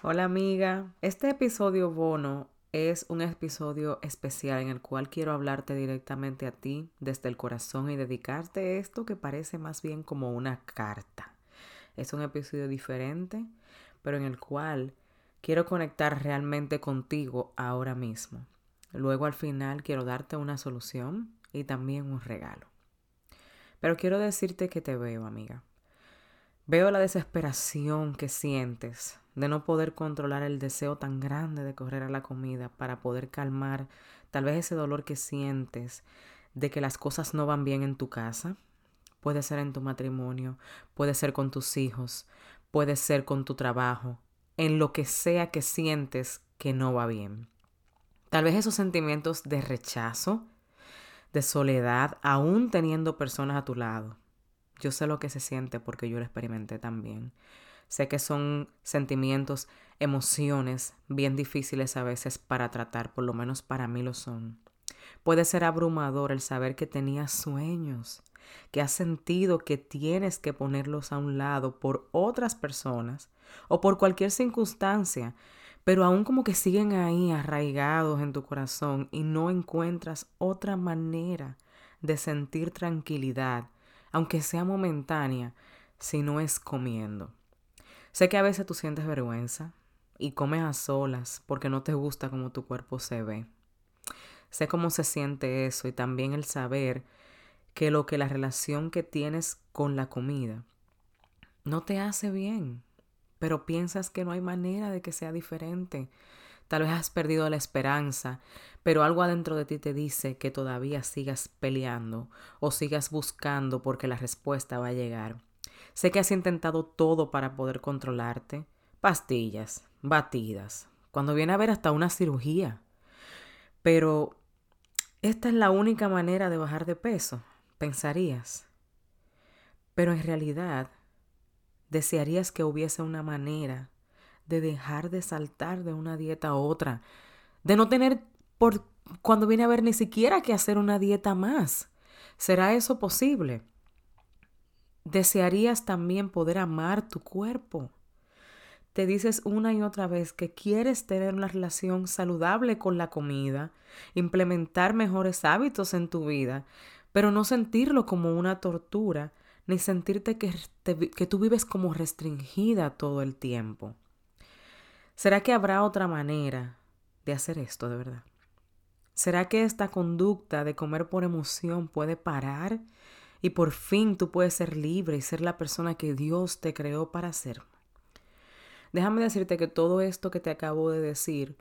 Hola amiga, este episodio bono es un episodio especial en el cual quiero hablarte directamente a ti desde el corazón y dedicarte esto que parece más bien como una carta. Es un episodio diferente, pero en el cual quiero conectar realmente contigo ahora mismo. Luego al final quiero darte una solución y también un regalo. Pero quiero decirte que te veo, amiga. Veo la desesperación que sientes de no poder controlar el deseo tan grande de correr a la comida para poder calmar tal vez ese dolor que sientes de que las cosas no van bien en tu casa. Puede ser en tu matrimonio, puede ser con tus hijos, puede ser con tu trabajo, en lo que sea que sientes que no va bien. Tal vez esos sentimientos de rechazo, de soledad, aún teniendo personas a tu lado. Yo sé lo que se siente porque yo lo experimenté también. Sé que son sentimientos, emociones bien difíciles a veces para tratar, por lo menos para mí lo son. Puede ser abrumador el saber que tenías sueños, que has sentido que tienes que ponerlos a un lado por otras personas o por cualquier circunstancia, pero aún como que siguen ahí arraigados en tu corazón y no encuentras otra manera de sentir tranquilidad, aunque sea momentánea, si no es comiendo. Sé que a veces tú sientes vergüenza y comes a solas porque no te gusta cómo tu cuerpo se ve. Sé cómo se siente eso y también el saber que lo que la relación que tienes con la comida no te hace bien, pero piensas que no hay manera de que sea diferente. Tal vez has perdido la esperanza, pero algo adentro de ti te dice que todavía sigas peleando o sigas buscando porque la respuesta va a llegar. Sé que has intentado todo para poder controlarte. Pastillas, batidas, cuando viene a ver hasta una cirugía. Pero esta es la única manera de bajar de peso, pensarías. Pero en realidad, desearías que hubiese una manera de dejar de saltar de una dieta a otra, de no tener por cuando viene a ver ni siquiera que hacer una dieta más. ¿Será eso posible? Desearías también poder amar tu cuerpo. Te dices una y otra vez que quieres tener una relación saludable con la comida, implementar mejores hábitos en tu vida, pero no sentirlo como una tortura, ni sentirte que, que tú vives como restringida todo el tiempo. ¿Será que habrá otra manera de hacer esto de verdad? ¿Será que esta conducta de comer por emoción puede parar y por fin tú puedes ser libre y ser la persona que Dios te creó para ser. Déjame decirte que todo esto que te acabo de decir,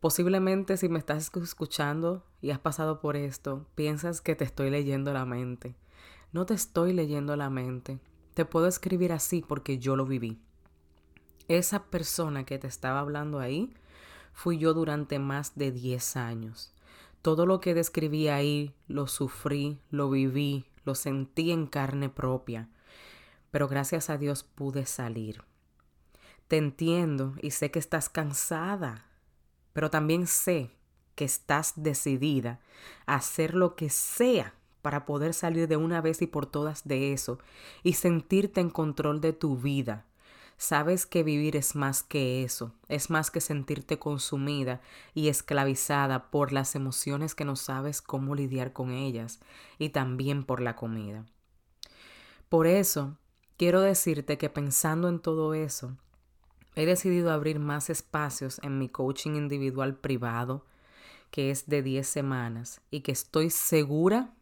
posiblemente si me estás escuchando y has pasado por esto, piensas que te estoy leyendo la mente. No te estoy leyendo la mente. Te puedo escribir así porque yo lo viví. Esa persona que te estaba hablando ahí fui yo durante más de 10 años. Todo lo que describí ahí lo sufrí, lo viví, lo sentí en carne propia, pero gracias a Dios pude salir. Te entiendo y sé que estás cansada, pero también sé que estás decidida a hacer lo que sea para poder salir de una vez y por todas de eso y sentirte en control de tu vida. Sabes que vivir es más que eso, es más que sentirte consumida y esclavizada por las emociones que no sabes cómo lidiar con ellas y también por la comida. Por eso, quiero decirte que pensando en todo eso, he decidido abrir más espacios en mi coaching individual privado, que es de 10 semanas y que estoy segura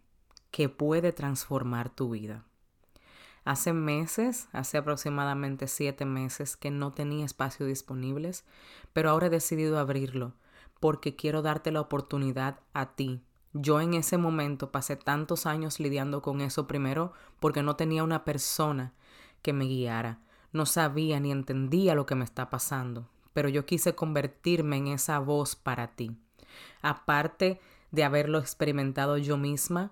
que puede transformar tu vida. Hace meses, hace aproximadamente siete meses que no tenía espacio disponibles, pero ahora he decidido abrirlo porque quiero darte la oportunidad a ti. Yo en ese momento pasé tantos años lidiando con eso primero porque no tenía una persona que me guiara. No sabía ni entendía lo que me está pasando, pero yo quise convertirme en esa voz para ti. Aparte de haberlo experimentado yo misma,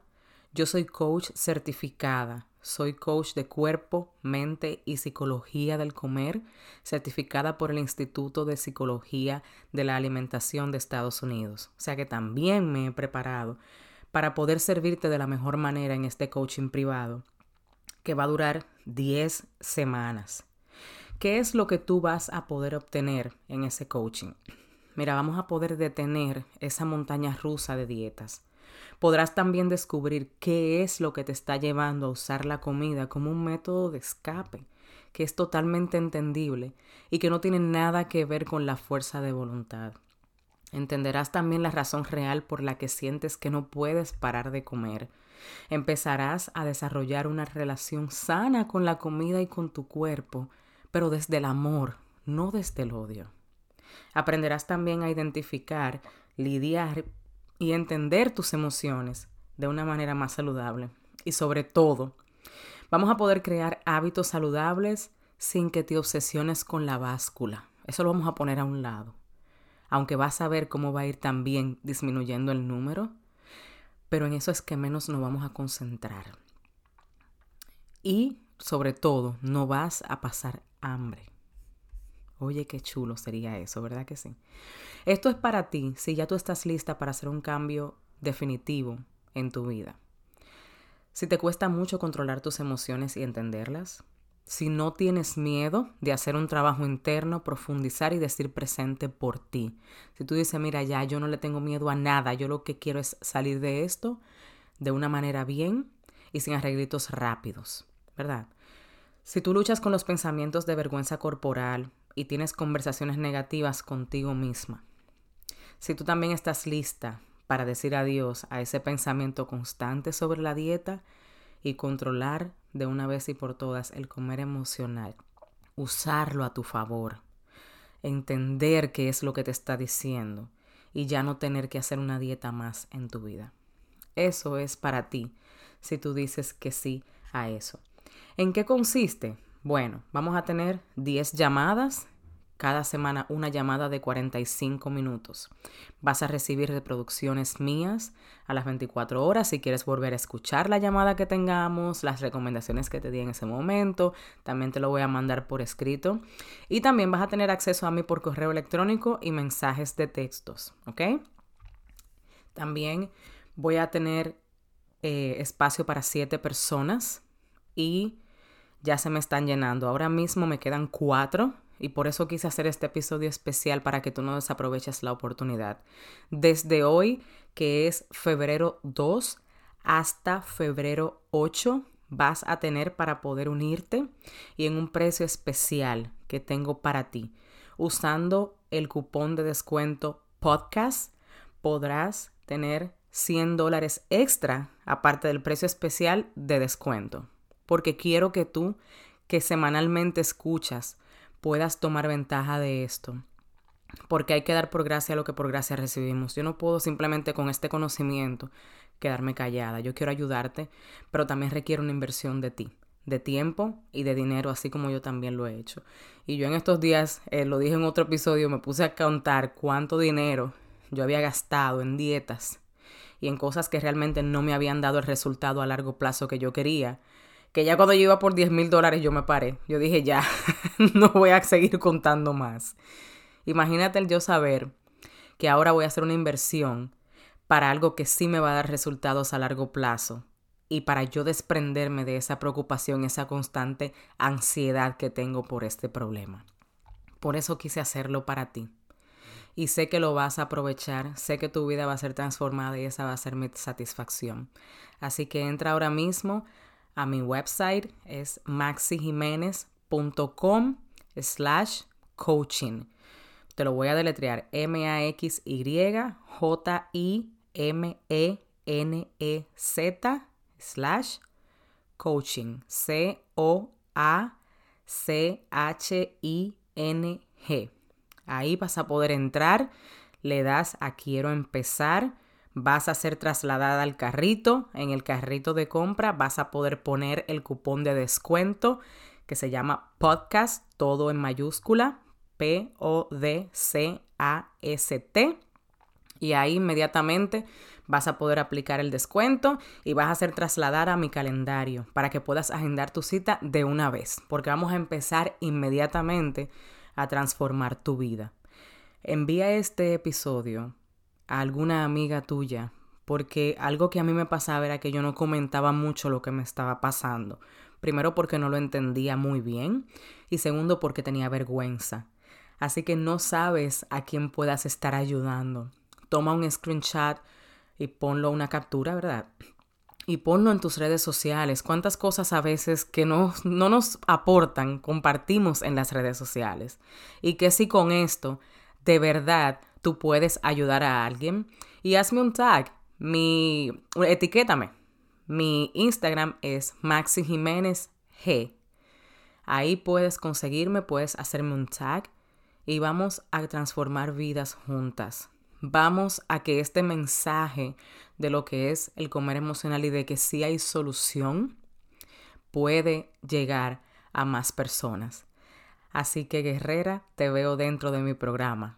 yo soy coach certificada soy coach de cuerpo, mente y psicología del comer, certificada por el Instituto de Psicología de la Alimentación de Estados Unidos. O sea que también me he preparado para poder servirte de la mejor manera en este coaching privado, que va a durar 10 semanas. ¿Qué es lo que tú vas a poder obtener en ese coaching? Mira, vamos a poder detener esa montaña rusa de dietas. Podrás también descubrir qué es lo que te está llevando a usar la comida como un método de escape, que es totalmente entendible y que no tiene nada que ver con la fuerza de voluntad. Entenderás también la razón real por la que sientes que no puedes parar de comer. Empezarás a desarrollar una relación sana con la comida y con tu cuerpo pero desde el amor, no desde el odio. Aprenderás también a identificar, lidiar y entender tus emociones de una manera más saludable. Y sobre todo, vamos a poder crear hábitos saludables sin que te obsesiones con la báscula. Eso lo vamos a poner a un lado. Aunque vas a ver cómo va a ir también disminuyendo el número, pero en eso es que menos nos vamos a concentrar. Y sobre todo, no vas a pasar hambre. Oye, qué chulo sería eso, ¿verdad que sí? Esto es para ti si ya tú estás lista para hacer un cambio definitivo en tu vida. Si te cuesta mucho controlar tus emociones y entenderlas, si no tienes miedo de hacer un trabajo interno, profundizar y decir presente por ti. Si tú dices, mira, ya yo no le tengo miedo a nada, yo lo que quiero es salir de esto de una manera bien y sin arreglitos rápidos, ¿verdad? Si tú luchas con los pensamientos de vergüenza corporal y tienes conversaciones negativas contigo misma, si tú también estás lista para decir adiós a ese pensamiento constante sobre la dieta y controlar de una vez y por todas el comer emocional, usarlo a tu favor, entender qué es lo que te está diciendo y ya no tener que hacer una dieta más en tu vida. Eso es para ti si tú dices que sí a eso. ¿En qué consiste? Bueno, vamos a tener 10 llamadas, cada semana una llamada de 45 minutos. Vas a recibir reproducciones mías a las 24 horas si quieres volver a escuchar la llamada que tengamos, las recomendaciones que te di en ese momento, también te lo voy a mandar por escrito y también vas a tener acceso a mí por correo electrónico y mensajes de textos, ¿ok? También voy a tener eh, espacio para 7 personas y ya se me están llenando. Ahora mismo me quedan cuatro y por eso quise hacer este episodio especial para que tú no desaproveches la oportunidad. Desde hoy, que es febrero 2, hasta febrero 8, vas a tener para poder unirte y en un precio especial que tengo para ti. Usando el cupón de descuento podcast, podrás tener 100 dólares extra aparte del precio especial de descuento porque quiero que tú, que semanalmente escuchas, puedas tomar ventaja de esto. Porque hay que dar por gracia lo que por gracia recibimos. Yo no puedo simplemente con este conocimiento quedarme callada. Yo quiero ayudarte, pero también requiere una inversión de ti, de tiempo y de dinero, así como yo también lo he hecho. Y yo en estos días, eh, lo dije en otro episodio, me puse a contar cuánto dinero yo había gastado en dietas y en cosas que realmente no me habían dado el resultado a largo plazo que yo quería que ya cuando yo iba por 10 mil dólares yo me paré. Yo dije, ya, no voy a seguir contando más. Imagínate el yo saber que ahora voy a hacer una inversión para algo que sí me va a dar resultados a largo plazo y para yo desprenderme de esa preocupación, esa constante ansiedad que tengo por este problema. Por eso quise hacerlo para ti. Y sé que lo vas a aprovechar, sé que tu vida va a ser transformada y esa va a ser mi satisfacción. Así que entra ahora mismo a mi website es maxijiménez.com slash coaching. Te lo voy a deletrear M-A-X-Y-J-I-M-E-N-E-Z slash coaching. C-O-A-C-H-I-N-G. Ahí vas a poder entrar, le das a quiero empezar vas a ser trasladada al carrito. En el carrito de compra vas a poder poner el cupón de descuento que se llama podcast, todo en mayúscula, P-O-D-C-A-S-T. Y ahí inmediatamente vas a poder aplicar el descuento y vas a ser trasladada a mi calendario para que puedas agendar tu cita de una vez, porque vamos a empezar inmediatamente a transformar tu vida. Envía este episodio a alguna amiga tuya, porque algo que a mí me pasaba era que yo no comentaba mucho lo que me estaba pasando, Primero porque no lo entendía muy bien y segundo porque tenía vergüenza. Así que no sabes a quién puedas estar ayudando. Toma un screenshot y ponlo una captura, ¿verdad? Y ponlo en tus redes sociales. ¿Cuántas cosas a veces que no, no nos aportan compartimos en las redes sociales? Y que si con esto de verdad tú puedes ayudar a alguien. Y hazme un tag. Mi, etiquétame. Mi Instagram es Maxi Jiménez G. Ahí puedes conseguirme, puedes hacerme un tag y vamos a transformar vidas juntas. Vamos a que este mensaje de lo que es el comer emocional y de que sí hay solución puede llegar a más personas. Así que guerrera, te veo dentro de mi programa.